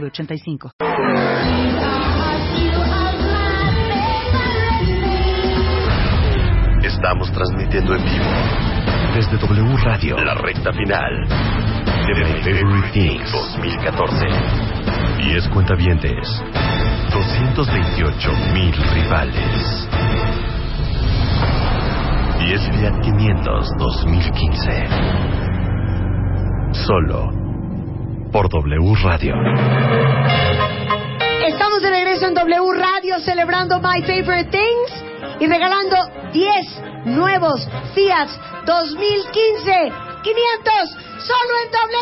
906985. Estamos transmitiendo en vivo desde W Radio, la recta final de Things 2014. 10 cuentavientes, 228 mil rivales. 10 Fiat 500 2015. Solo por W Radio. Estamos de regreso en W Radio celebrando My Favorite Things y regalando 10 nuevos Fiat 2015 500 solo en W.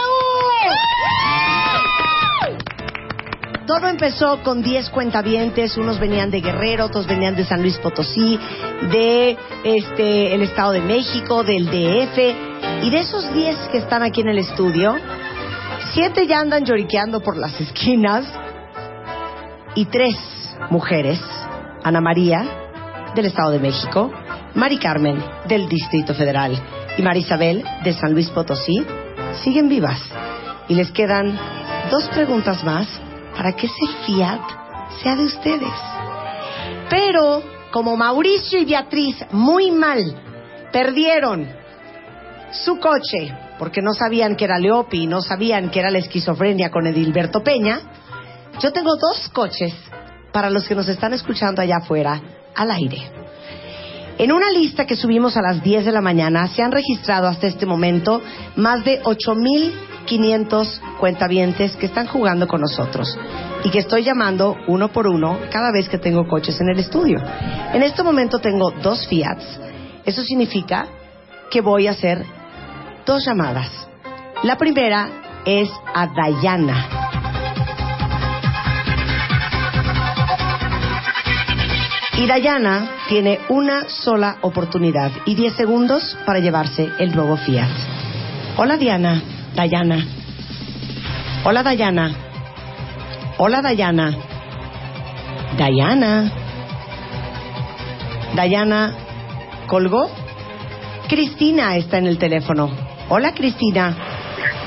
Todo empezó con 10 cuentavientes, unos venían de Guerrero, otros venían de San Luis Potosí, de este el Estado de México, del DF, y de esos 10 que están aquí en el estudio, siete ya andan lloriqueando por las esquinas y tres mujeres, Ana María del Estado de México, Mari Carmen del Distrito Federal y Marisabel de San Luis Potosí, siguen vivas y les quedan dos preguntas más para que ese Fiat sea de ustedes. Pero como Mauricio y Beatriz muy mal perdieron su coche porque no sabían que era Leopi no sabían que era la esquizofrenia con Edilberto Peña, yo tengo dos coches para los que nos están escuchando allá afuera al aire. En una lista que subimos a las 10 de la mañana se han registrado hasta este momento más de 8.500 cuentavientes que están jugando con nosotros y que estoy llamando uno por uno cada vez que tengo coches en el estudio. En este momento tengo dos Fiats. Eso significa que voy a hacer dos llamadas. La primera es a Dayana. Y Dayana tiene una sola oportunidad y 10 segundos para llevarse el nuevo Fiat. Hola Diana, Dayana. Hola Dayana. Hola Dayana. Dayana. Dayana colgó. Cristina está en el teléfono. Hola Cristina.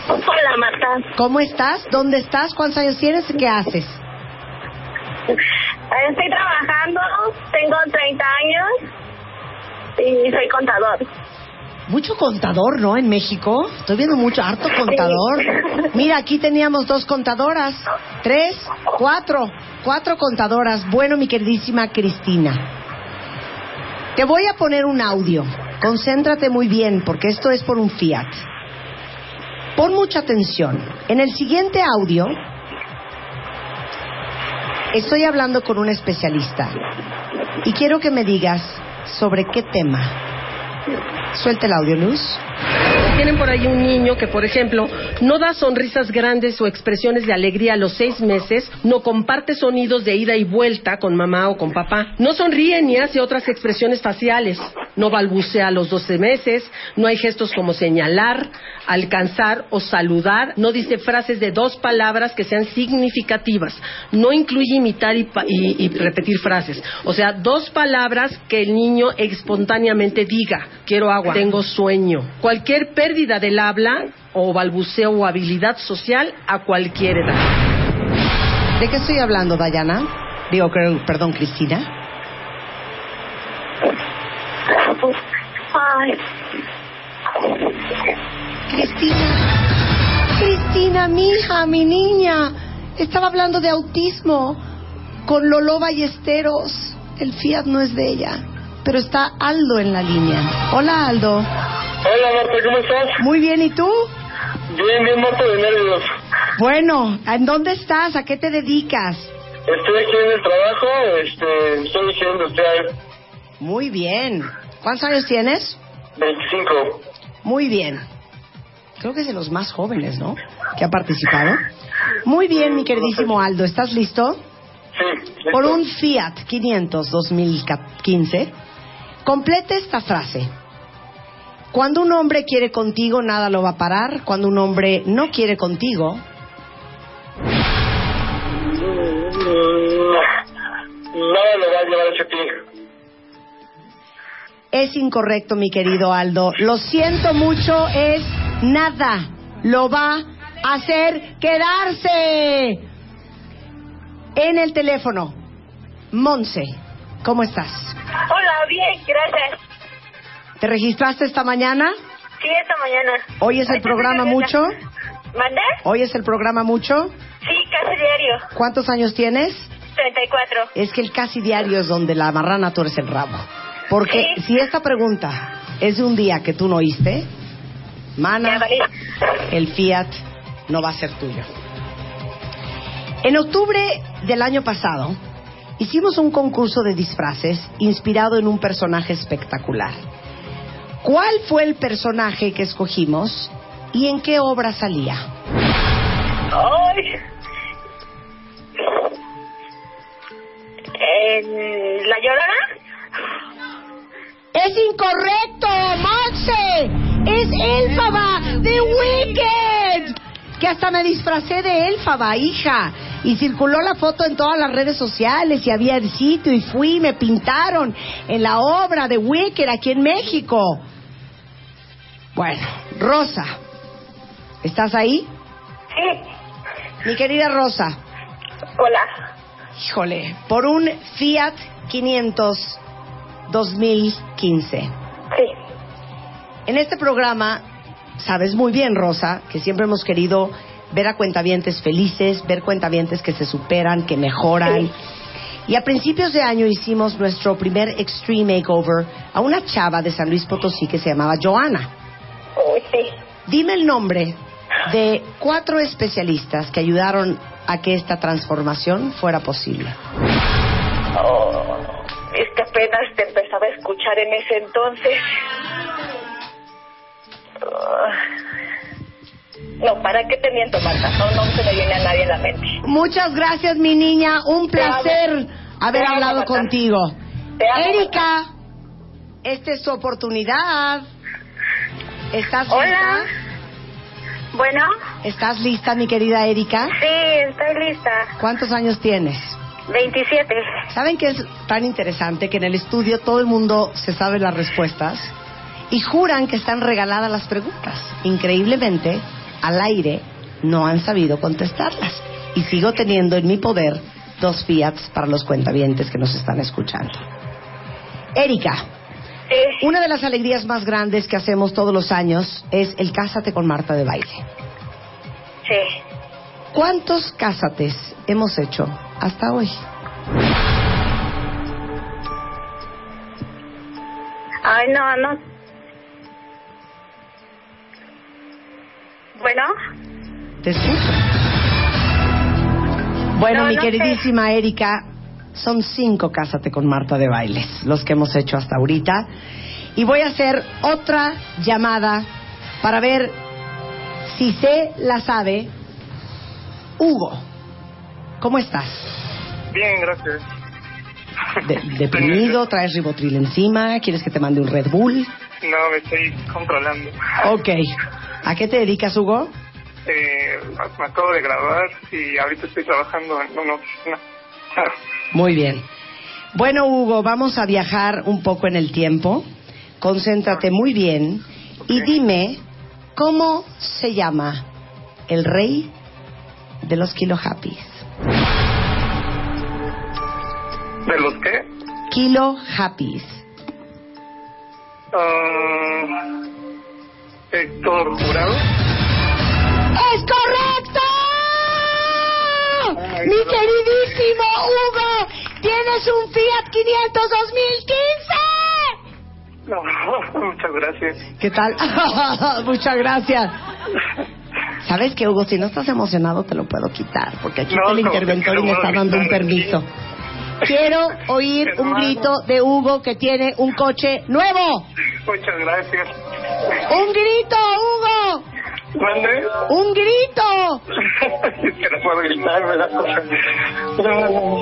Hola Marta. ¿Cómo estás? ¿Dónde estás? ¿Cuántos años tienes? ¿Qué haces? Estoy trabajando, tengo 30 años y soy contador. Mucho contador, ¿no? En México. Estoy viendo mucho, harto contador. Mira, aquí teníamos dos contadoras. Tres, cuatro. Cuatro contadoras. Bueno, mi queridísima Cristina. Te voy a poner un audio. Concéntrate muy bien, porque esto es por un Fiat. Pon mucha atención. En el siguiente audio estoy hablando con un especialista y quiero que me digas sobre qué tema. Suelta el audio, Luz. Tienen por ahí un niño que, por ejemplo, no da sonrisas grandes o expresiones de alegría a los seis meses, no comparte sonidos de ida y vuelta con mamá o con papá, no sonríe ni hace otras expresiones faciales, no balbucea a los doce meses, no hay gestos como señalar, alcanzar o saludar, no dice frases de dos palabras que sean significativas, no incluye imitar y, y- y repetir frases, o sea, dos palabras que el niño espontáneamente diga, quiero agua, tengo sueño. Cualquier pérdida del habla o balbuceo o habilidad social a cualquier edad. ¿De qué estoy hablando, Dayana? Digo, creo- perdón, Cristina. Ay, Cristina. Cristina, mi hija, mi niña. Estaba hablando de autismo con Lolo Ballesteros. El Fiat no es de ella, pero está Aldo en la línea. Hola, Aldo. Hola Marta, ¿cómo estás? Muy bien, ¿y tú? Bien, bien Marta de nervios. Bueno, ¿en dónde estás? ¿A qué te dedicas? Estoy aquí en el trabajo, este, soy ingeniero industrial Muy bien. ¿Cuántos años tienes? 25. Muy bien. creo que es de los más jóvenes, ¿no? Que ha participado. Muy bien, mi queridísimo Aldo, ¿estás listo? Sí. listo. Por un Fiat 500 2015, complete esta frase. Cuando un hombre quiere contigo, nada lo va a parar. Cuando un hombre no quiere contigo, Nada lo va a llevar ese pie. es incorrecto, mi querido Aldo. Lo siento mucho, es nada. Lo va a hacer quedarse. En el teléfono, Monse, ¿cómo estás? Hola, bien, gracias. ¿Te registraste esta mañana? Sí, esta mañana. ¿Oyes el Ahorita programa mucho? nerviosa. ¿Mandé? ¿Oyes el programa mucho? Sí, casi diario. ¿Cuántos años tienes? 34. Es que el casi diario es donde la marrana tú eres el rabo. Porque Sí. si esta pregunta es de un día que tú no oíste, mana, el Fiat no va a ser tuyo. En octubre del año pasado, hicimos un concurso de disfraces inspirado en un personaje espectacular. ¿Cuál fue el personaje que escogimos y en qué obra salía? Ay. ¿En ¿La Llorona? ¡Es incorrecto, Monse! ¡Es Elfaba de Wicked! Que hasta me disfracé de Elfaba, hija. Y circuló la foto en todas las redes sociales y había el sitio y fui y me pintaron en la obra de Wicked aquí en México. Bueno, Rosa, ¿estás ahí? Sí. Mi querida Rosa, Hola. híjole, por un Fiat 500 2015. Sí. En este programa, sabes muy bien, Rosa, que siempre hemos querido ver a cuentavientes felices, ver cuentavientes que se superan, que mejoran. Sí. Y a principios de año hicimos nuestro primer Extreme Makeover a una chava de San Luis Potosí que se llamaba Joana. Sí. Dime el nombre de cuatro especialistas que ayudaron a que esta transformación fuera posible. Oh, es que apenas te empezaba a escuchar en ese entonces. Oh. No, ¿para qué te miento, Marta? No, no se me viene a nadie en la mente. Muchas gracias, mi niña. Un placer haber Te hablado contigo. Te amo, Erika, esta es tu oportunidad. ¿Estás Hola. lista? Bueno, ¿Estás lista, mi querida Erika? sí, estoy lista. ¿Cuántos años tienes? 27. ¿Saben qué es tan interesante que en el estudio todo el mundo se sabe las respuestas y juran que están regaladas las preguntas? Increíblemente, al aire no han sabido contestarlas. Y sigo teniendo en mi poder dos Fiats para los cuentavientes que nos están escuchando. Erika, Sí. una de las alegrías más grandes que hacemos todos los años es el Cásate con Marta de baile. Sí. ¿Cuántos cásates hemos hecho hasta hoy? Ay, no, no. Bueno, Te escucho. Bueno, No, mi no queridísima Erika, son cinco Cásate con Marta de bailes, los que hemos hecho hasta ahorita. Y voy a hacer otra llamada para ver si se la sabe. Hugo, ¿cómo estás? Bien, gracias. De- ¿Deprimido? ¿Traes ribotril encima? ¿Quieres que te mande un Red Bull? No, me estoy controlando. Ok. ¿A qué te dedicas, Hugo? Eh, me acabo de graduar y ahorita estoy trabajando en una oficina. Ah, Muy bien. Bueno, Hugo, vamos a viajar un poco en el tiempo. Concéntrate muy bien y dime cómo se llama el rey de los Kilo Happys. ¿De los qué? Kilo Happys. Ah, Héctor Jurado. ¡Es correcto! ¡Mi no. queridísimo Hugo! ¡Tienes un Fiat 500 2015! No, muchas gracias. ¿Qué tal? Muchas gracias. ¿Sabes qué, Hugo? Si no estás emocionado, te lo puedo quitar, porque aquí No, está el no, interventor te y me está dando un permiso. Quiero oír un grito de Hugo que tiene un coche nuevo. Muchas gracias. ¡Un grito, Hugo! ¿Mande? ¡Un grito! que no puedo gritar, cosa.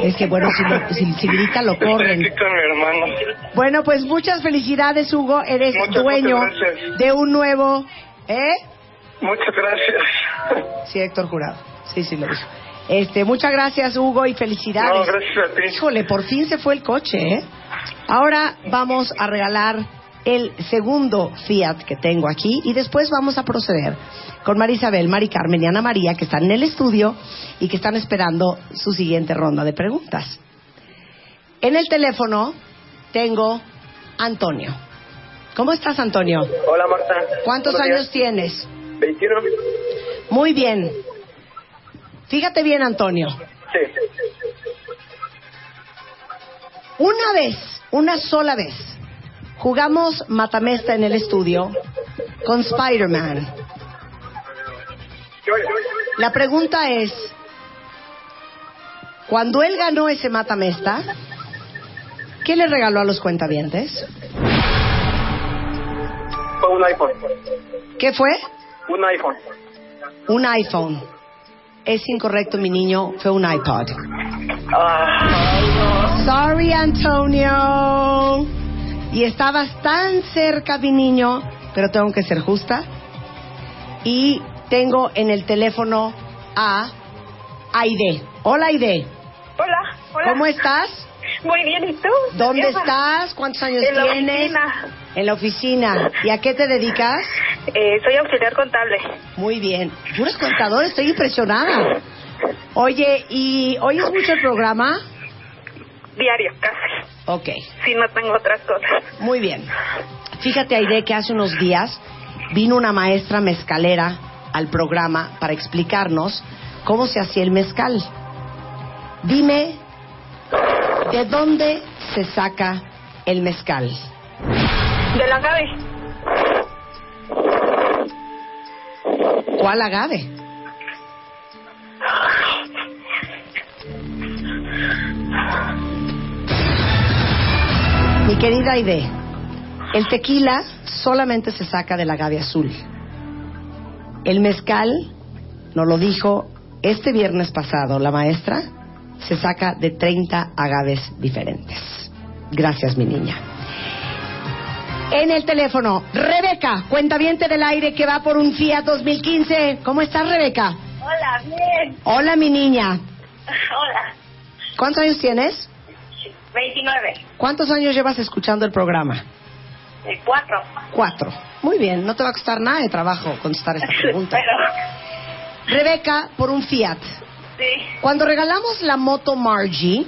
Es que bueno, si, lo- si, si grita lo Estoy corren. aquí con mi hermano. Bueno, pues muchas felicidades, Hugo. Eres Muchas, dueño muchas de un nuevo... ¿Eh? Muchas gracias. Sí, Héctor Jurado. Sí, sí, lo dijo. Este, muchas gracias, Hugo, y felicidades. No, gracias a ti. Híjole, por fin se fue el coche, ¿eh? Ahora vamos a regalar el segundo Fiat que tengo aquí y después vamos a proceder con María Isabel, Mari Carmen y Ana María que están en el estudio y que están esperando su siguiente ronda de preguntas. En el teléfono tengo Antonio. ¿Cómo estás, Antonio? Hola, Marta. ¿Cuántos años tienes? días. 21. Muy bien. Fíjate bien, Antonio. Sí. Una vez, una sola vez, jugamos Matamesta en el estudio con Spider-Man. La pregunta es, cuando él ganó ese Matamesta, ¿qué le regaló a los cuentavientes? Fue un iPhone. ¿Qué fue? Un iPhone. Un iPhone. Es incorrecto, mi niño, fue un iPod. Ah, Sorry, Antonio. Y estabas tan cerca, mi niño, pero tengo que ser justa. Y tengo en el teléfono a Aide. Hola, Aide. Hola, hola. ¿Cómo estás? Muy bien, ¿y tú? ¿Dónde estás? ¿Cuántos años En la tienes? oficina. En la oficina. ¿Y a qué te dedicas? Eh, soy auxiliar contable. Muy bien. Puros contadores, estoy impresionada. Oye, ¿y oyes mucho el programa? Diario, casi. Ok. Si no tengo otras cosas. Muy bien. Fíjate, Aide, que hace unos días vino una maestra mezcalera al programa para explicarnos cómo se hacía el mezcal. Dime, ¿de dónde se saca el mezcal? De la Gaby. ¿Cuál agave? Mi querida Aide, el tequila solamente se saca del agave azul. El mezcal, nos lo dijo este viernes pasado la maestra, se saca de 30 agaves diferentes. Gracias, mi niña. En el teléfono, Rebeca, cuentaviente del aire que va por un Fiat 2015. ¿Cómo estás, Rebeca? Hola, bien. Hola, mi niña. Hola. ¿Cuántos años tienes? 29. ¿Cuántos años llevas escuchando el programa? Eh, cuatro. Cuatro. Muy bien, no te va a costar nada de trabajo contestar esta pregunta. Pero, Rebeca, por un Fiat. sí. Cuando regalamos la moto Margie,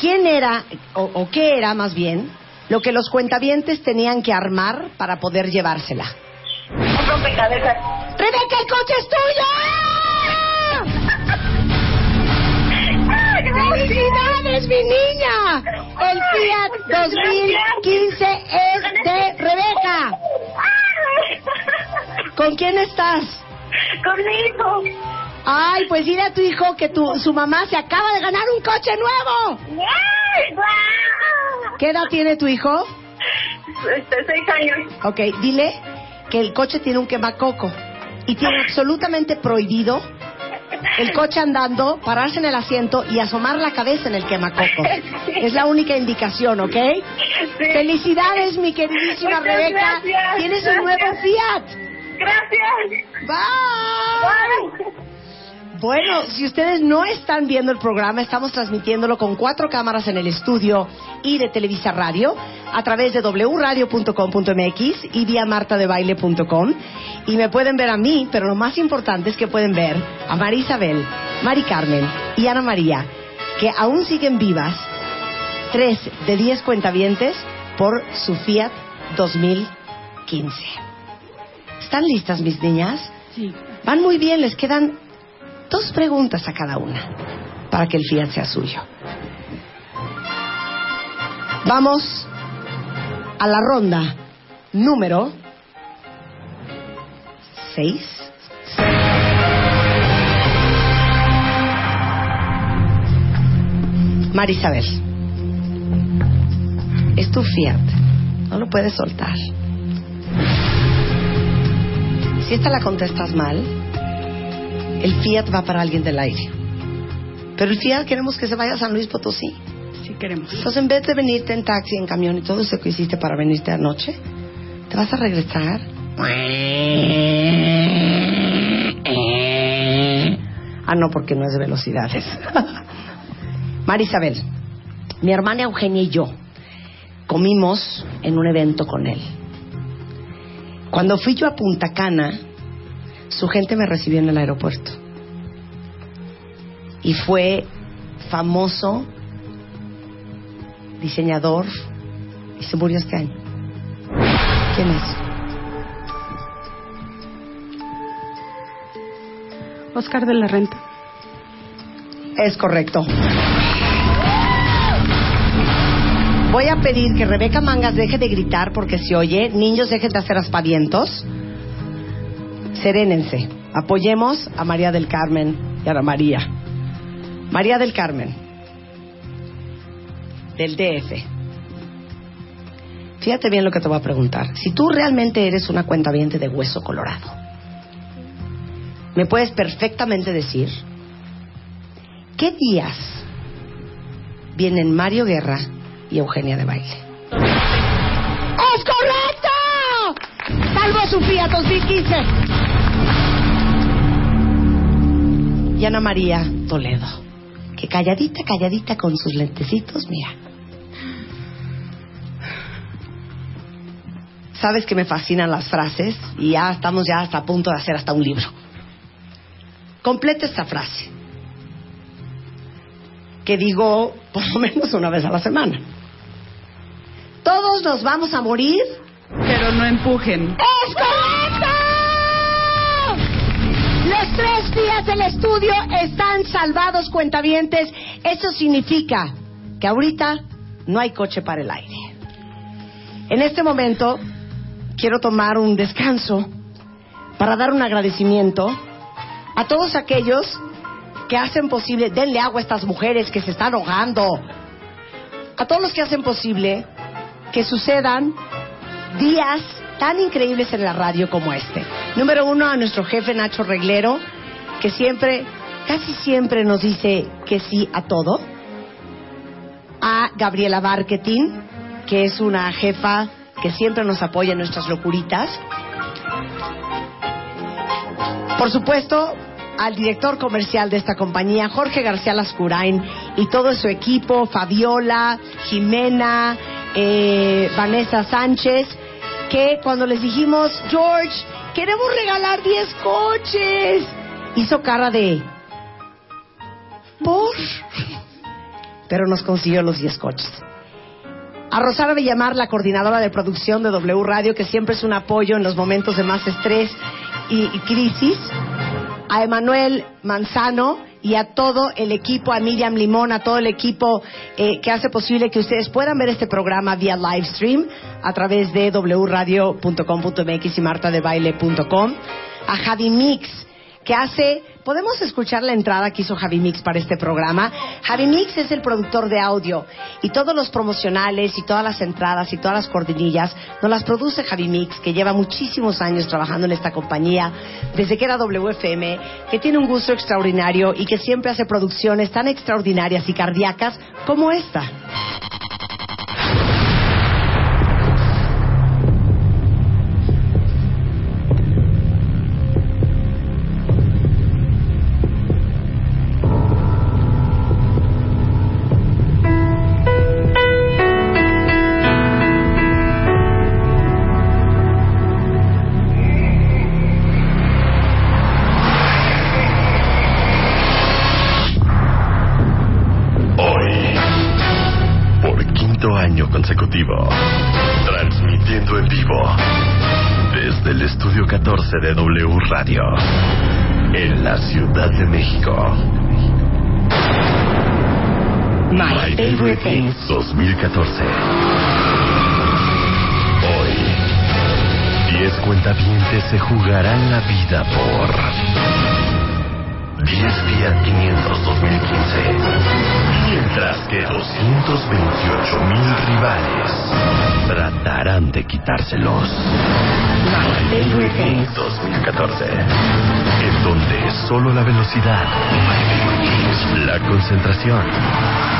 ¿quién era, o, o qué era más bien, lo que los cuentavientes tenían que armar para poder llevársela? Un rompecabezas. ¡Rebeca, el coche es tuyo! ¡Felicidades, mi niña! El Fiat 2015 es de Rebeca. ¿Con quién estás? Conmigo. Ay, pues dile a tu hijo que tu, su mamá se acaba de ganar un coche nuevo. ¿Qué edad tiene tu hijo? Este, seis años. Ok, dile que el coche tiene un quemacoco y tiene absolutamente prohibido el coche andando, pararse en el asiento y asomar la cabeza en el quemacoco. Es la única indicación, ¿ok? Sí. Felicidades, mi queridísima Muchas Rebeca. gracias, Tienes un nuevo. Fiat. Gracias. Bye. Bye. Bueno, si ustedes no están viendo el programa, estamos transmitiéndolo con cuatro cámaras en el estudio y de Televisa Radio a través de wradio.com.mx y vía martadebaile.com. Y me pueden ver a mí, pero lo más importante es que pueden ver a María Isabel, Mari Carmen y Ana María, que aún siguen vivas, tres de diez cuentavientes por su Fiat 2015. ¿Están listas, mis niñas? Sí. Van muy bien, les quedan dos preguntas a cada una para que el Fiat sea suyo. Vamos a la ronda número 6. Marisabel, es tu Fiat, no lo puedes soltar. Si esta la contestas mal, el Fiat va para alguien del aire. Pero el Fiat queremos que se vaya a San Luis Potosí. Sí queremos. Entonces, en vez de venirte en taxi, en camión y todo eso que hiciste para venirte anoche, ¿te vas a regresar? Ah, no, porque no es de velocidades. Marisabel, mi hermana Eugenia y yo comimos en un evento con él. Cuando fui yo a Punta Cana, su gente me recibió en el aeropuerto. Y fue famoso diseñador y se murió este año. ¿Quién es? Oscar de la Renta. Es correcto. Voy a pedir que Rebeca Mangas deje de gritar porque se oye. Niños, dejen de hacer aspavientos. Serénense. Apoyemos a María del Carmen y a la María. María del Carmen, del DF. Fíjate bien lo que te voy a preguntar. Si tú realmente eres una cuentaviente de hueso colorado, me puedes perfectamente decir qué días vienen Mario Guerra y Eugenia de Baile. ¡Es correcto! Salvo a Sofía 2015. Y Ana María Toledo, que calladita, calladita con sus lentecitos, mira. Sabes que me fascinan las frases y ya estamos ya hasta a punto de hacer hasta un libro. Completa esta frase, que digo por lo menos una vez a la semana. Todos nos vamos a morir. Pero no empujen. ¡Es correcto! Los tres días del estudio están salvados, cuentavientes. Eso significa que ahorita no hay coche para el aire. En este momento quiero tomar un descanso para dar un agradecimiento a todos aquellos que hacen posible, denle agua a estas mujeres que se están ahogando, a todos los que hacen posible que sucedan días tan increíbles en la radio como este. Número uno, a nuestro jefe Nacho Reglero, que siempre, casi siempre nos dice que sí a todo. A Gabriela Marketing, que es una jefa que siempre nos apoya en nuestras locuritas. Por supuesto, al director comercial de esta compañía, Jorge García Lascurain, y todo su equipo, Fabiola, Jimena, eh, Vanessa Sánchez, que cuando les dijimos, George, queremos regalar 10 coches, hizo cara de... ¿Por? Pero nos consiguió los 10 coches. A Rosana Villamar, la coordinadora de producción de W Radio, que siempre es un apoyo en los momentos de más estrés y, y crisis. A Emanuel Manzano y a todo el equipo, a Miriam Limón, a todo el equipo eh, que hace posible que ustedes puedan ver este programa vía live stream a través de wradio.com.mx y martadebaile.com. A Javi Mix, que hace, podemos escuchar la entrada que hizo Javi Mix para este programa. Javi Mix es el productor de audio y todos los promocionales y todas las entradas y todas las cortinillas nos las produce Javi Mix, que lleva muchísimos años trabajando en esta compañía desde que era WFM, que tiene un gusto extraordinario y que siempre hace producciones tan extraordinarias y cardíacas como esta. 14 de W Radio, en la Ciudad de México. My Favorite Things. 2014. Hoy, 10 cuentavientes se jugarán la vida por 10 Fiat 500 2015. Mientras que 228 mil rivales tratarán de quitárselos. My Favorite Things 2014. En donde solo la velocidad, la concentración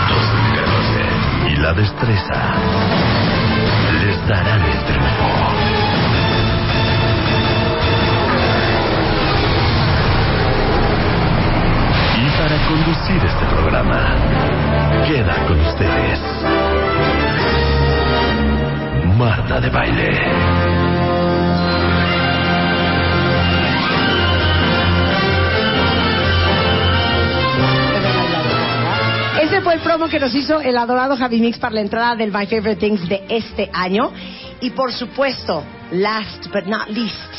2014 y la destreza les darán el triunfo. Conducir este programa, queda con ustedes Marta de Baile. Ese fue el promo que nos hizo el adorado Javi Mix para la entrada del My Favorite Things de este año. Y por supuesto, last but not least,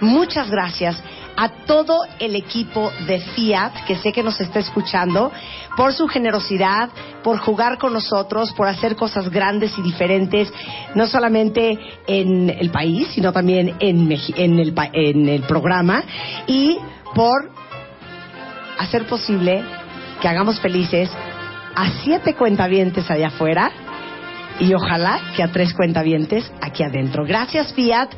muchas gracias a todo el equipo de Fiat, que sé que nos está escuchando, por su generosidad, por jugar con nosotros, por hacer cosas grandes y diferentes, no solamente en el país, sino también en, en, el, en el programa, y por hacer posible que hagamos felices a siete cuentavientes allá afuera y ojalá que a tres cuentavientes aquí adentro. Gracias Fiat,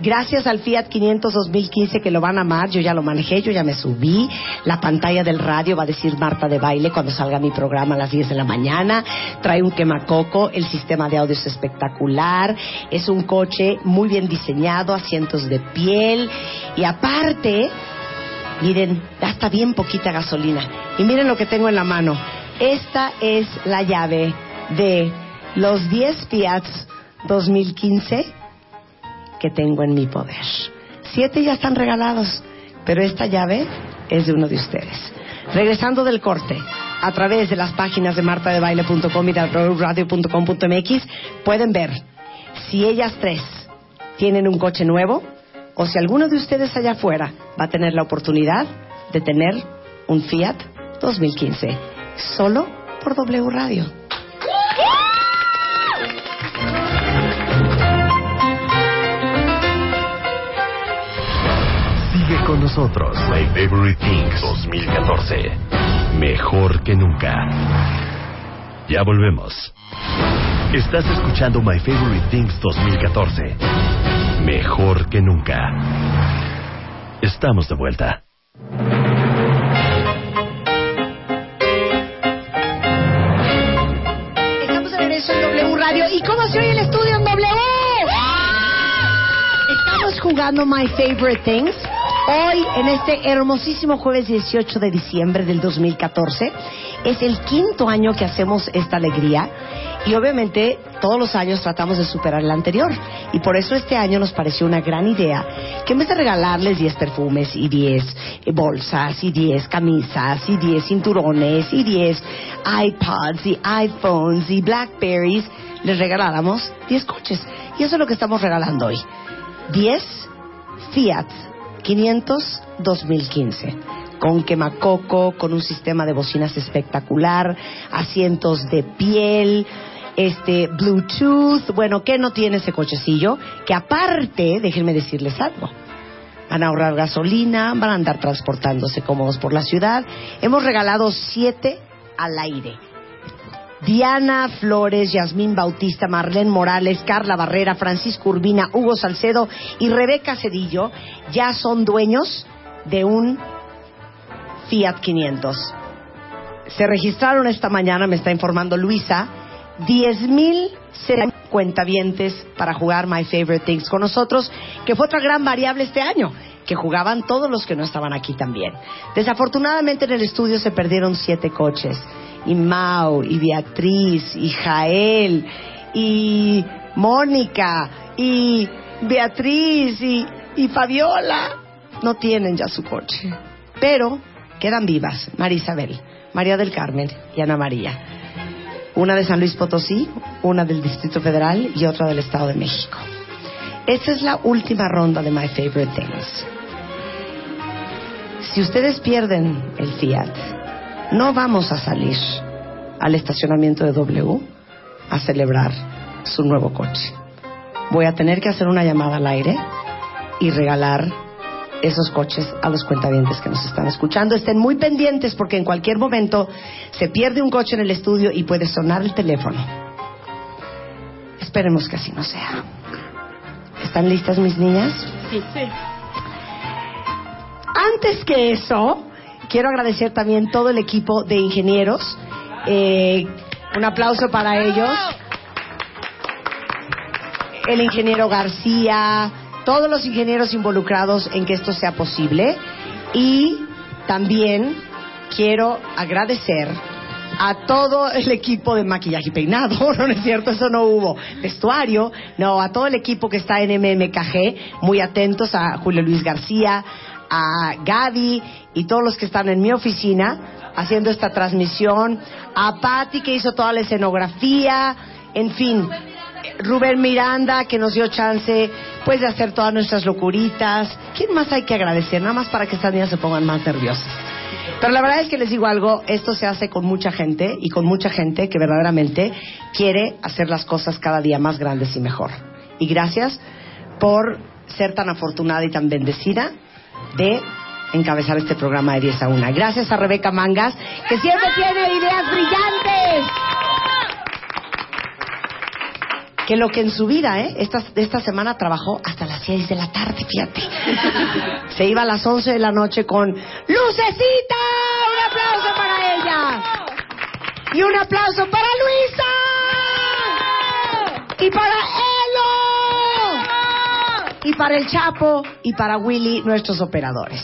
gracias al Fiat 500 2015 que lo van a amar, yo ya lo manejé, yo ya me subí, la pantalla del radio va a decir Marta de baile cuando salga mi programa a las 10 de la mañana, trae un quemacoco, el sistema de audio es espectacular, es un coche muy bien diseñado, asientos de piel y aparte Miren, gasta bien poquita gasolina. Y miren lo que tengo en la mano. Esta es la llave de los 10 Fiats 2015 que tengo en mi poder. Siete ya están regalados, pero esta llave es de uno de ustedes. Regresando del corte, a través de las páginas de martadebaile.com y de radio.com.mx, pueden ver si ellas tres tienen un coche nuevo o si alguno de ustedes allá afuera va a tener la oportunidad de tener un Fiat 2015 solo por W Radio. Con nosotros. My Favorite Things 2014. Mejor que nunca. Ya volvemos. Estás escuchando My Favorite Things 2014. Mejor que nunca. Estamos de vuelta. Estamos de regreso en W Radio. ¿Y cómo se oye el estudio en W? Estamos jugando My Favorite Things. Hoy, en este hermosísimo jueves 18 de diciembre del 2014, es el quinto año que hacemos esta alegría y obviamente todos los años tratamos de superar el anterior. Y por eso este año nos pareció una gran idea que en vez de regalarles 10 perfumes y 10 bolsas y 10 camisas y 10 cinturones y 10 iPods y iPhones y Blackberries, les regaláramos 10 coches. Y eso es lo que estamos regalando hoy. 10 Fiat 500 2015 con quemacoco, con un sistema de bocinas espectacular, asientos de piel, este Bluetooth, bueno, ¿qué no tiene ese cochecillo? Que aparte, déjenme decirles algo. Van a ahorrar gasolina, van a andar transportándose cómodos por la ciudad. Hemos regalado siete al aire. Diana Flores, Yasmín Bautista, Marlene Morales, Carla Barrera, Francisco Urbina, Hugo Salcedo y Rebeca Cedillo ya son dueños de un Fiat 500. Se registraron esta mañana, me está informando Luisa, 10.000 serán cuentavientes para jugar My Favorite Things con nosotros, que fue otra gran variable este año, que jugaban todos los que no estaban aquí también. Desafortunadamente en el estudio se perdieron siete coches, y Mau, y Beatriz, y Jael, y Mónica, y Beatriz, y, y Fabiola. No tienen ya su coche, pero quedan vivas María Isabel, María del Carmen y Ana María. Una de San Luis Potosí, una del Distrito Federal y otra del Estado de México. Esta es la última ronda de My Favorite Things. Si ustedes pierden el Fiat, no vamos a salir al estacionamiento de W a celebrar su nuevo coche. Voy a tener que hacer una llamada al aire y regalar esos coches a los cuentavientes que nos están escuchando. Estén muy pendientes porque en cualquier momento se pierde un coche en el estudio y puede sonar el teléfono. Esperemos que así no sea. ¿Están listas mis niñas? Sí. Antes que eso, quiero agradecer también todo el equipo de ingenieros. Eh, un aplauso para ellos. El ingeniero García, todos los ingenieros involucrados en que esto sea posible. Y también quiero agradecer a todo el equipo de maquillaje y peinado, no, es cierto, eso no hubo. Vestuario, no, a todo el equipo que está en MMKG, muy atentos a Julio Luis García, a Gaby y todos los que están en mi oficina haciendo esta transmisión, a Patti que hizo toda la escenografía, en fin, Rubén Miranda que nos dio chance pues de hacer todas nuestras locuritas. ¿Quién más hay que agradecer? Nada más para que estas niñas se pongan más nerviosas. Pero la verdad es que les digo algo, esto se hace con mucha gente y con mucha gente que verdaderamente quiere hacer las cosas cada día más grandes y mejor. Y gracias por ser tan afortunada y tan bendecida de encabezar este programa de 10 a 1. Gracias a Rebeca Mangas, que siempre tiene ideas brillantes. Que lo que en su vida, ¿eh? Esta, esta semana trabajó hasta las 6 de la tarde, fíjate. Se iba a las 11 de la noche con ¡Lucecita! ¡Un aplauso para ella! Y un aplauso para Luisa. Y para Elo. Y para el Chapo y para Willy, nuestros operadores.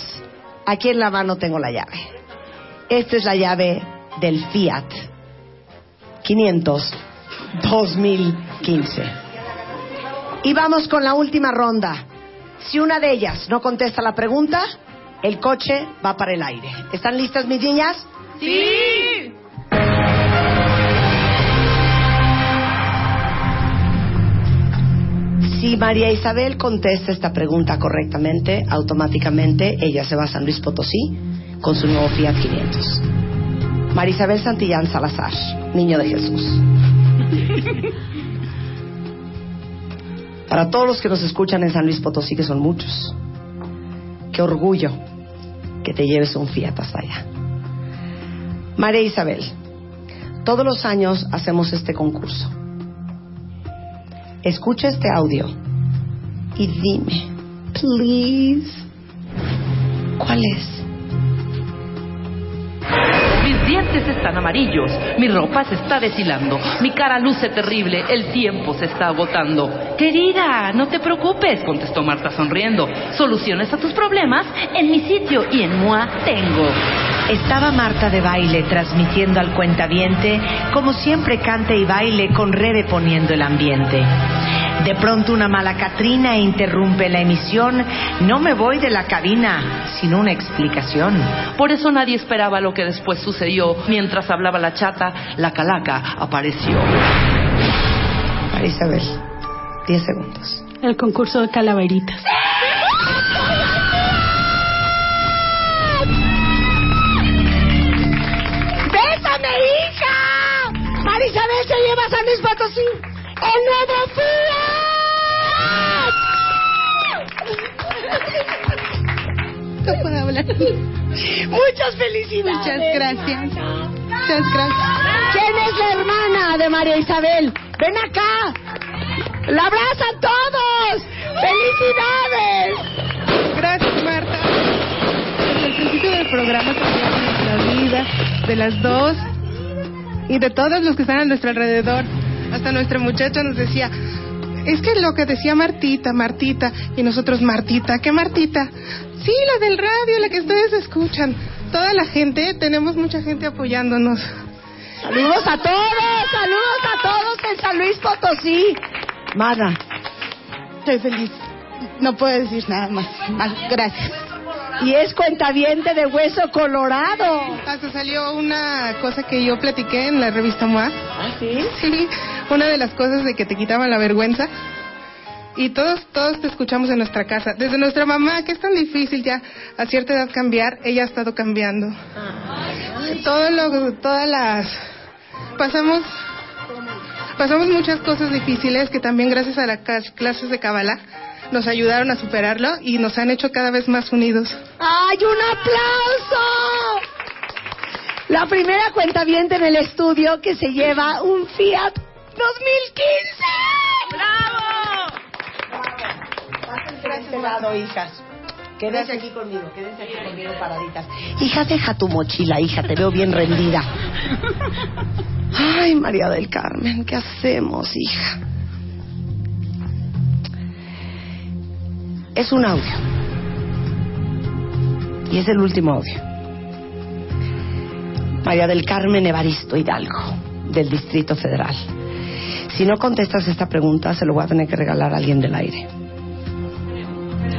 Aquí en la mano tengo la llave. Esta es la llave del Fiat 500 2015. Y vamos con la última ronda. Si una de ellas no contesta la pregunta, el coche va para el aire. ¿Están listas mis niñas? Sí. Si María Isabel contesta esta pregunta correctamente, automáticamente ella se va a San Luis Potosí con su nuevo Fiat 500. María Isabel Santillán Salazar, niño de Jesús. Para todos los que nos escuchan en San Luis Potosí, que son muchos, qué orgullo que te lleves un Fiat hasta allá. María Isabel, todos los años hacemos este concurso. Escucha este audio y dime, please, ¿cuál es? Mis dientes están amarillos, mi ropa se está deshilando, mi cara luce terrible, el tiempo se está agotando. Querida, no te preocupes, contestó Marta sonriendo. Soluciones a tus problemas en mi sitio y en MOA tengo. Estaba Marta de baile transmitiendo al cuentaviente como siempre cante y baile con Rebe poniendo el ambiente. De pronto una mala Catrina interrumpe la emisión. No me voy de la cabina sin una explicación. Por eso nadie esperaba lo que después sucedió. Mientras hablaba la chata, la calaca apareció. Isabel, 10 segundos. El concurso de calaveritas. Lleva a San Luis Potosí. ¡El nuevo Fiat! No puedo hablar. Muchas felicidades. Muchas gracias. Muchas gracias. ¿Quién es la hermana de María Isabel? Ven acá. ¡La abrazan todos! ¡Felicidades! Gracias, Marta. Desde el principio del programa sabíamos nuestra vida, de las dos y de todos los que están a nuestro alrededor. Hasta nuestra muchacha nos decía, es que lo que decía Martita, Martita, y nosotros, Martita, ¿qué Martita? Sí, la del radio, la que ustedes escuchan. Toda la gente, tenemos mucha gente apoyándonos. Saludos a todos, saludos a todos en San Luis Potosí. Mana, Estoy feliz. No puedo decir nada. Más, Gracias. Y es cuentaviente de hueso colorado. Hasta salió una cosa que yo platiqué en la revista MOA. ¿Ah, sí? Sí, una de las cosas de que te quitaban la vergüenza. Y todos, todos te escuchamos en nuestra casa. Desde nuestra mamá, que es tan difícil ya a cierta edad cambiar, ella ha estado cambiando. Todo lo, todas las, pasamos, pasamos muchas cosas difíciles que también gracias a las clases de Kabbalah nos ayudaron a superarlo y nos han hecho cada vez más unidos. ¡Ay, un aplauso! La primera cuenta en el estudio que se lleva un Fiat 2015. ¡Bravo! Este lado, hijas. Quédense aquí conmigo, quédense aquí conmigo paraditas. Hija, deja tu mochila, hija, te veo bien rendida. Ay, María del Carmen, ¿qué hacemos, hija? Es un audio. Y es el último audio. María del Carmen Evaristo Hidalgo, del Distrito Federal. Si no contestas esta pregunta, se lo voy a tener que regalar a alguien del aire.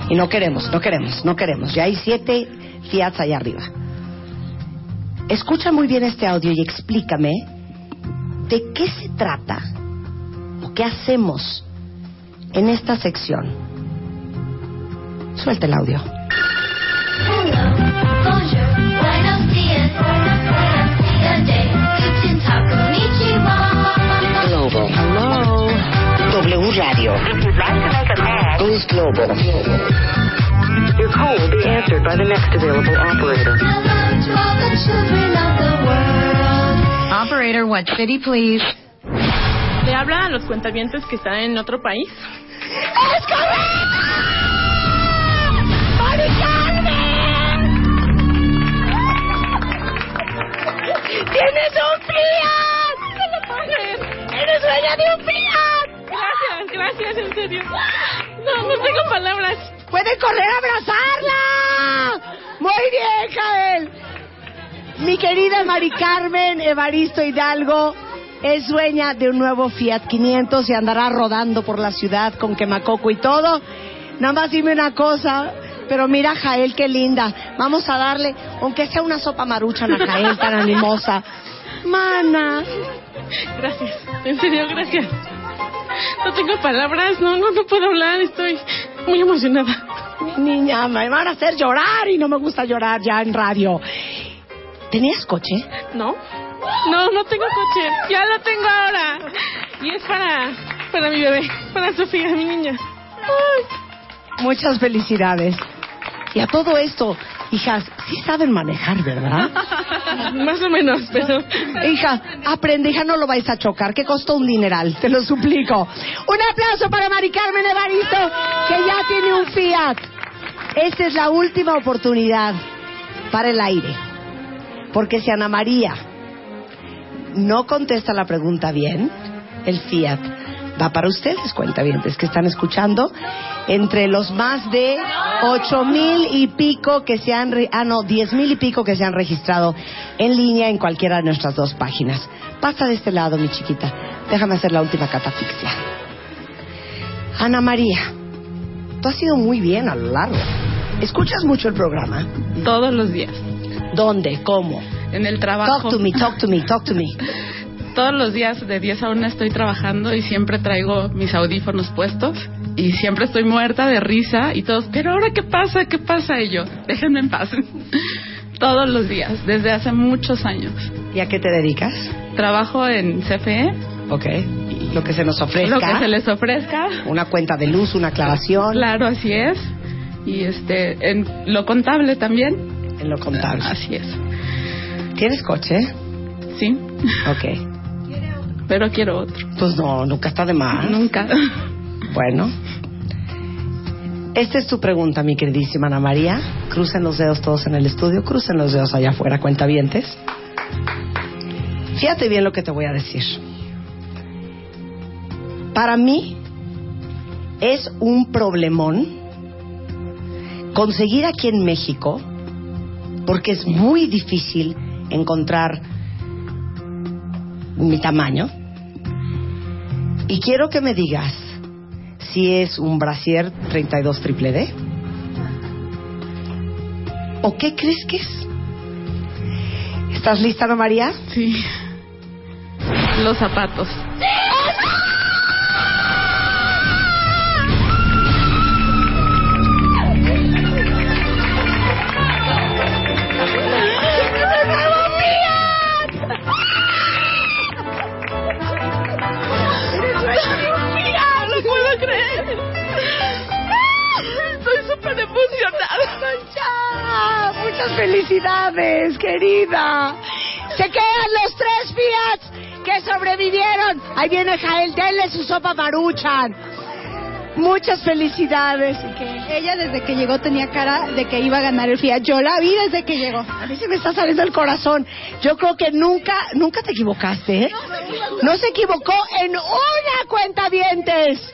Y no queremos, no queremos, no queremos. Ya hay siete Fiats allá arriba. Escucha muy bien este audio y explícame de qué se trata o qué hacemos en esta sección. Suelta el audio. Global. Hello. W Radio. Boost Global. Your call will be answered by the next available operator. Operator, what city, please? ¿Le habla a los cuentavientes que están en otro país? ¡Es correcto! ¡Tienes un Fiat! ¡Eres dueña de un Fiat! Gracias, gracias, en serio. No, no tengo palabras. ¡Puede correr a abrazarla! Muy bien, Jael. Mi querida Mari Carmen Evaristo Hidalgo es dueña de un nuevo Fiat 500 y andará rodando por la ciudad con quemacoco y todo. Nada más dime una cosa, pero mira Jael, qué linda. Vamos a darle, aunque sea una sopa marucha a Jael tan animosa. Mana. Gracias, en serio, gracias. No tengo palabras, no, no, no puedo hablar, estoy muy emocionada. Niña, me van a hacer llorar y no me gusta llorar ya en radio. ¿Tenías coche? ¿No? No, no tengo coche. Ya lo tengo ahora. Y es para, para mi bebé, para Sofía, mi niña. Muchas felicidades. Y a todo esto, hijas, sí saben manejar, ¿verdad? Más o menos, pero... Hija, aprende, hija, no lo vais a chocar, que costó un dineral, te lo suplico. Un aplauso para Mari Carmen Evaristo, que ya tiene un Fiat. Esta es la última oportunidad para el aire. Porque si Ana María no contesta la pregunta bien, el Fiat va para ustedes, cuentavientes, que están escuchando, entre los más de ocho mil y pico que se han, ah no, diez mil y pico que se han registrado en línea en cualquiera de nuestras dos páginas. Pasa de este lado, mi chiquita. Déjame hacer la última catafixia. Ana María, tú has ido muy bien a lo largo. ¿Escuchas mucho el programa? Todos los días. ¿Dónde? ¿Cómo? En el trabajo. Talk to me, talk to me, talk to me. Todos los días de 10 a 1 estoy trabajando y siempre traigo mis audífonos puestos y siempre estoy muerta de risa y todos, pero ahora qué pasa, qué pasa y yo, déjenme en paz. Todos los días, desde hace muchos años. ¿Y a qué te dedicas? Trabajo en CFE, Ok. Lo que se nos ofrezca. lo que se les ofrezca. Una cuenta de luz, una aclaración. Claro, así es. Y este, en lo contable también. En lo contable. Así es. ¿Tienes coche? Sí, Ok. Pero quiero otro. Pues no, nunca está de más. Nunca. Bueno. Esta es tu pregunta, mi queridísima Ana María. Crucen los dedos todos en el estudio, crucen los dedos allá afuera, cuentavientes. Fíjate bien lo que te voy a decir. Para mí es un problemón conseguir aquí en México, porque es muy difícil encontrar mi tamaño. Y quiero que me digas si es un brasier 32 triple D. ¿O qué crees que es? ¿Estás lista, Ana María? Sí. Los zapatos. No felicidades, querida. Se quedan los tres Fiats que sobrevivieron. Ahí viene Jael, denle su sopa maruchan. Muchas felicidades. Ella desde que llegó tenía cara de que iba a ganar el Fiat. Yo la vi desde que llegó. A mí se me está saliendo el corazón. Yo creo que nunca, nunca te equivocaste, ¿eh? No se equivocó en una cuenta dientes.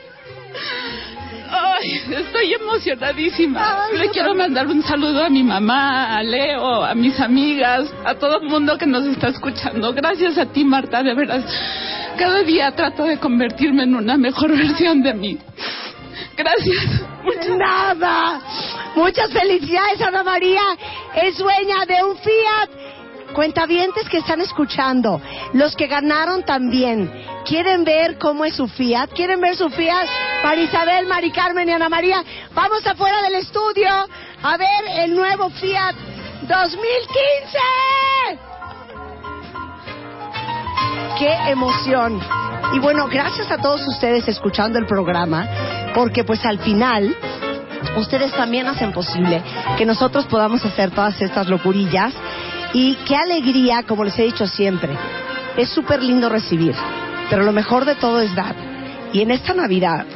Ay, estoy emocionadísima. Le quiero mandar un saludo a mi mamá, a Leo, a mis amigas, a todo el mundo que nos está escuchando. Gracias a ti, Marta, de veras. Cada día trato de convertirme en una mejor versión de mí. Gracias. Nada. Muchas felicidades, Ana María. Es dueña de un Fiat. Cuentavientes que están escuchando, los que ganaron también, ¿quieren ver cómo es su Fiat? ¿Quieren ver su Fiat? Para Isabel, Mari Carmen y Ana María, vamos afuera del estudio a ver el nuevo Fiat 2015. ¡Qué emoción! Y bueno, gracias a todos ustedes escuchando el programa, porque pues al final ustedes también hacen posible que nosotros podamos hacer todas estas locurillas y qué alegría, como les he dicho siempre, es súper lindo recibir, pero lo mejor de todo es dar. Y en esta Navidad,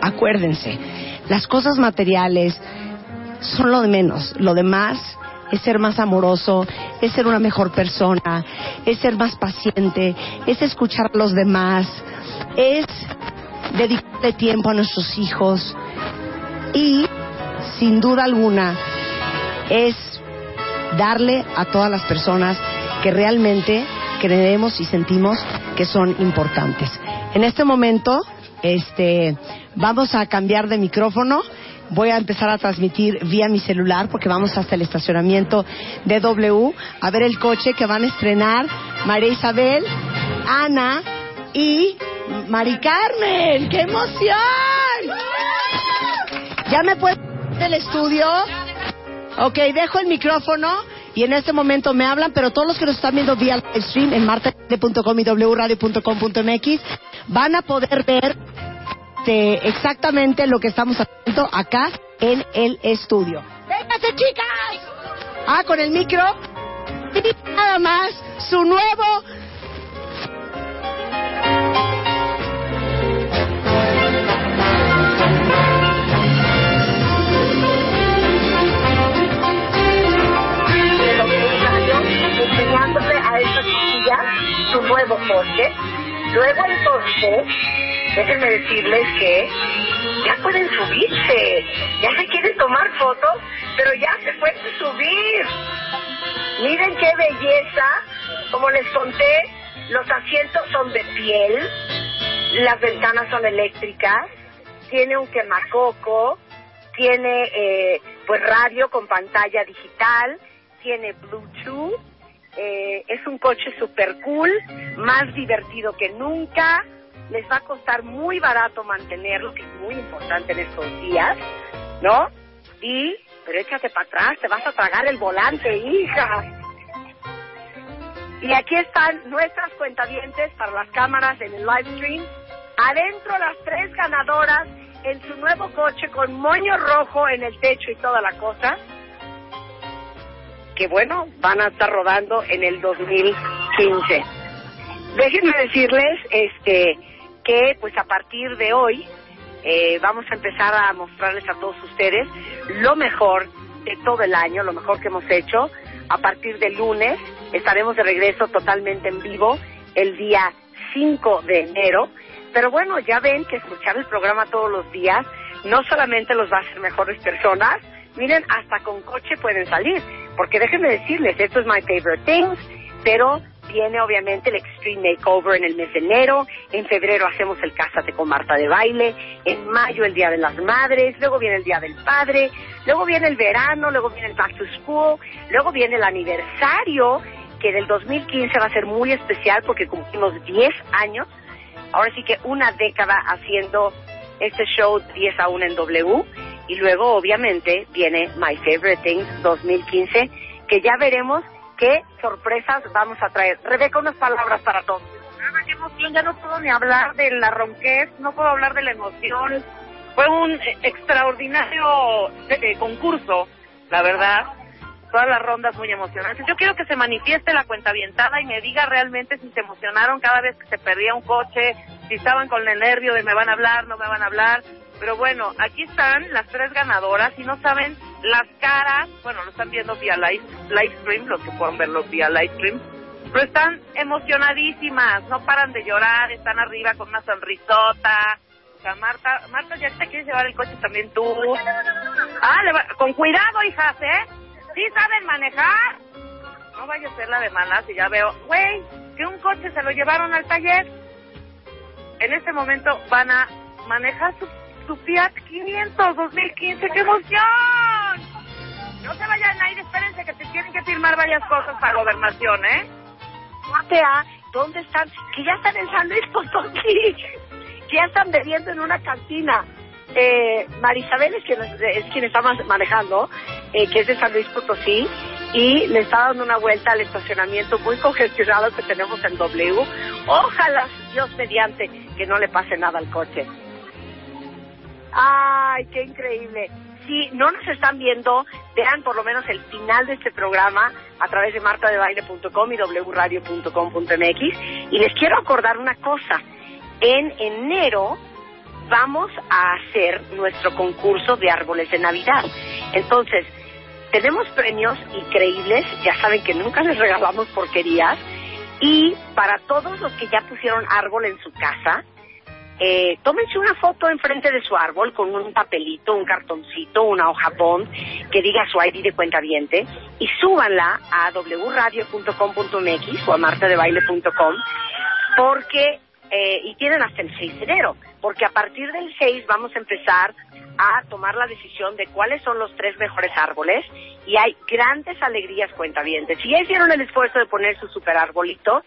acuérdense, las cosas materiales son lo de menos, lo demás es ser más amoroso, es ser una mejor persona, es ser más paciente, es escuchar a los demás, es dedicarle tiempo a nuestros hijos y, sin duda alguna, es darle a todas las personas que realmente creemos y sentimos que son importantes. En este momento, este, vamos a cambiar de micrófono. Voy a empezar a transmitir vía mi celular porque vamos hasta el estacionamiento de W a ver el coche que van a estrenar María Isabel, Ana y Mari Carmen. ¡Qué emoción! ¿Ya me puedo del estudio? Ok, dejo el micrófono y en este momento me hablan, pero todos los que nos están viendo vía live stream en marta.com y wradio.com.mx van a poder ver este, exactamente lo que estamos haciendo acá en el estudio. ¡Véngase, chicas! Ah, con el micro. Y nada más, su nuevo chiquilla su nuevo coche. Luego entonces, déjenme decirles que ya pueden subirse, ya se quieren tomar fotos, pero ya se pueden subir. Miren qué belleza, como les conté, los asientos son de piel, las ventanas son eléctricas, tiene un quemacoco, tiene eh, pues radio con pantalla digital, tiene Bluetooth, eh, es un coche super cool, más divertido que nunca, les va a costar muy barato mantenerlo, que es muy importante en estos días, ¿no? Y, pero échate para atrás, te vas a tragar el volante, hija. Y aquí están nuestras cuentavientes para las cámaras en el live stream. Adentro las tres ganadoras en su nuevo coche con moño rojo en el techo y toda la cosa. Que bueno, van a estar rodando en el 2015. Déjenme decirles este que pues a partir de hoy eh, vamos a empezar a mostrarles a todos ustedes lo mejor de todo el año, lo mejor que hemos hecho. A partir del lunes estaremos de regreso totalmente en vivo el día 5 de enero. Pero bueno, ya ven que escuchar el programa todos los días no solamente los va a hacer mejores personas, miren, hasta con coche pueden salir. Porque déjenme decirles, esto es My Favorite Things, pero viene obviamente el Extreme Makeover en el mes de enero, en febrero hacemos el Cásate con Marta de baile, en mayo el Día de las Madres, luego viene el Día del Padre, luego viene el verano, luego viene el Back to School, luego viene el aniversario, que del 2015 va a ser muy especial porque cumplimos 10 años, ahora sí que una década haciendo este show 10 a 1 en W, y luego obviamente viene My Favorite Things 2015, que ya veremos qué sorpresas vamos a traer. Rebeca, unas palabras para todos. qué emoción, ya no puedo ni hablar de la ronquez, no puedo hablar de la emoción. Fue un eh, extraordinario eh, concurso, la verdad. todas las rondas muy emocionantes. Yo quiero que se manifieste la cuenta y me diga realmente si se emocionaron cada vez que se perdía un coche, si estaban con el nervio de me van a hablar, no me van a hablar. Pero bueno, aquí están las tres ganadoras y no saben las caras, bueno, lo están viendo vía live, live stream, los que puedan verlo vía live stream, pero están emocionadísimas, no paran de llorar, están arriba con una sonrisota. O sea, Marta, Marta, ya te quieres llevar el coche también tú. Ah, le va- con cuidado, hijas, ¿eh? ¿Sí saben manejar? No vaya a ser la de malas y ya veo, güey, que un coche se lo llevaron al taller. En este momento van a manejar su, su Fiat 500 2015. ¡Qué emoción! No se vayan a ir, espérense que te tienen que firmar varias cosas para gobernación, ¿eh? a ¿dónde están? Que ya están en San Luis Potosí, que ya están bebiendo en una cantina. Eh, Marisabel es quien, es quien está manejando, eh, que es de San Luis Potosí, y le está dando una vuelta al estacionamiento muy congestionado que tenemos en W. Ojalá, Dios mediante, que no le pase nada al coche. Ay, qué increíble. Si no nos están viendo, vean por lo menos el final de este programa a través de martadebaile.com y wradio.com.mx. Y les quiero acordar una cosa. En enero vamos a hacer nuestro concurso de árboles de Navidad. Entonces, tenemos premios increíbles. Ya saben que nunca les regalamos porquerías. Y para todos los que ya pusieron árbol en su casa, eh, tómense una foto enfrente de su árbol con un papelito, un cartoncito, una hoja bond que diga su ID de cuenta viente y súbanla a wradio.com.mx o a martadebaile.com porque eh, y tienen hasta el 6 de enero porque a partir del 6 vamos a empezar a tomar la decisión de cuáles son los tres mejores árboles y hay grandes alegrías cuentavientes. Si ya hicieron el esfuerzo de poner su super arbolito,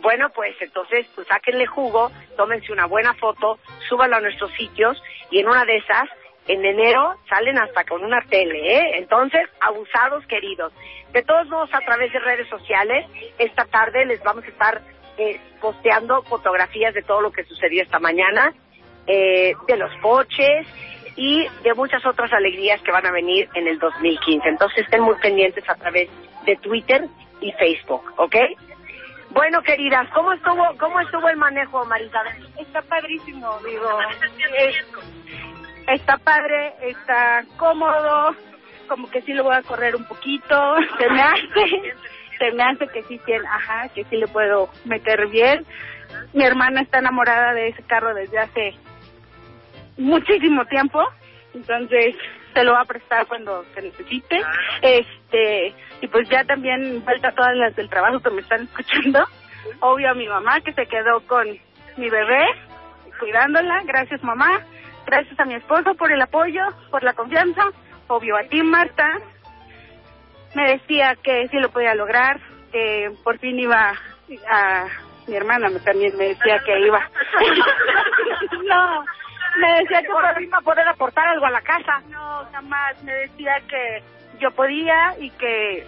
bueno, pues entonces, pues sáquenle jugo, tómense una buena foto, súbanlo a nuestros sitios y en una de esas, en enero, salen hasta con una tele, ¿eh? Entonces, abusados queridos. De todos modos, a través de redes sociales, esta tarde les vamos a estar eh, posteando fotografías de todo lo que sucedió esta mañana, eh, de los coches y de muchas otras alegrías que van a venir en el 2015. Entonces, estén muy pendientes a través de Twitter y Facebook, ¿ok? Bueno, queridas, ¿cómo estuvo, cómo estuvo el manejo, Marisabel? Está padrísimo, digo. Es- está padre, está cómodo, como que sí lo voy a correr un poquito. Se me hace, se me hace que sí tiene, ajá, que sí le puedo meter bien. Mi hermana está enamorada de ese carro desde hace muchísimo tiempo, entonces se lo va a prestar cuando se necesite. Este, y pues ya también falta todas las del trabajo que me están escuchando. Obvio a mi mamá que se quedó con mi bebé, cuidándola. Gracias mamá. Gracias a mi esposo por el apoyo, por la confianza. Obvio a ti Marta. Me decía que sí lo podía lograr, que por fin iba a... Mi hermana también me decía que iba. no, me decía que por fin iba a poder aportar algo a la casa. No, jamás. Me decía que yo podía y que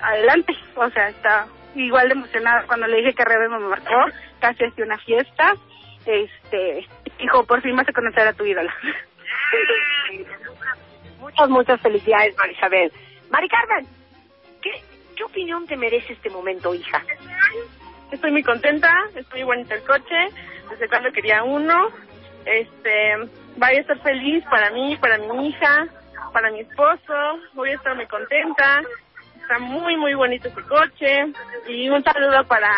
adelante. O sea, está igual de emocionada cuando le dije que Rebe me marcó, casi hacía una fiesta. Este, dijo, por fin vas a conocer a tu ídola. Muchas, muchas felicidades, Marisabel. Mari Carmen, ¿qué, ¿qué opinión te merece este momento, hija? Estoy muy contenta, estoy muy bonito el coche, desde cuando quería uno. Este, vaya a estar feliz para mí, para mi hija, para mi esposo. Voy a estar muy contenta. Está muy, muy bonito ese coche. Y un saludo para,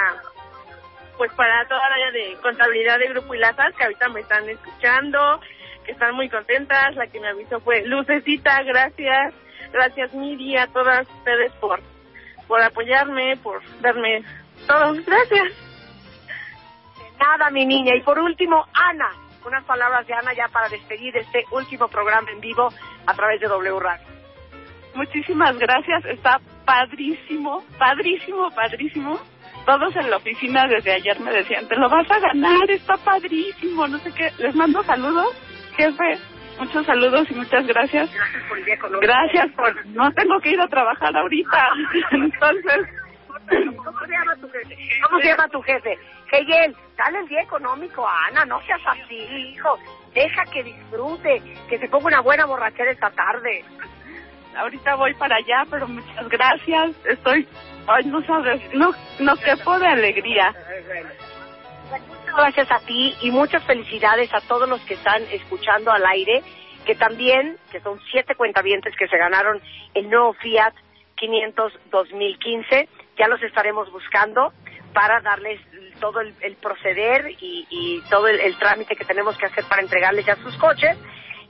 pues para toda la área de contabilidad de Grupo Ilazas, que ahorita me están escuchando, que están muy contentas. La que me avisó fue Lucecita, gracias. Gracias Miri, a todas ustedes por, por apoyarme, por darme todo. Gracias. Nada, mi niña. Y por último, Ana. Unas palabras de Ana ya para despedir este último programa en vivo a través de W Radio. Muchísimas gracias, está padrísimo, padrísimo, padrísimo. Todos en la oficina desde ayer me decían, te lo vas a ganar, está padrísimo, no sé qué. Les mando saludos, jefe, muchos saludos y muchas gracias. Gracias por el día. Gracias por, no tengo que ir a trabajar ahorita, entonces. ¿Cómo se llama tu jefe? ¿Cómo se llama tu jefe? Hegel, dale el día económico a Ana, no seas así, hijo. Deja que disfrute, que se ponga una buena borrachera esta tarde. ahorita voy para allá, pero muchas gracias. Estoy, ay, no sabes, no, no quepo de alegría. Muchas gracias a ti y muchas felicidades a todos los que están escuchando al aire, que también, que son siete cuentavientes que se ganaron el nuevo Fiat 500 2015. Ya los estaremos buscando para darles todo el, proceder y, y todo el, el trámite que tenemos que hacer para entregarles ya sus coches.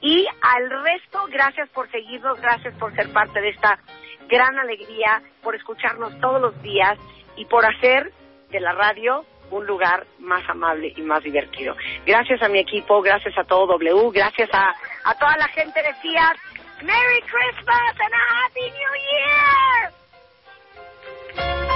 Y al resto, gracias por seguirnos, gracias por ser parte de esta gran alegría, por escucharnos todos los días y por hacer de la radio un lugar más amable y más divertido. Gracias a mi equipo, gracias a todo W, gracias a, a toda la gente de Fiat. Merry Christmas and a Happy New Year! Bye.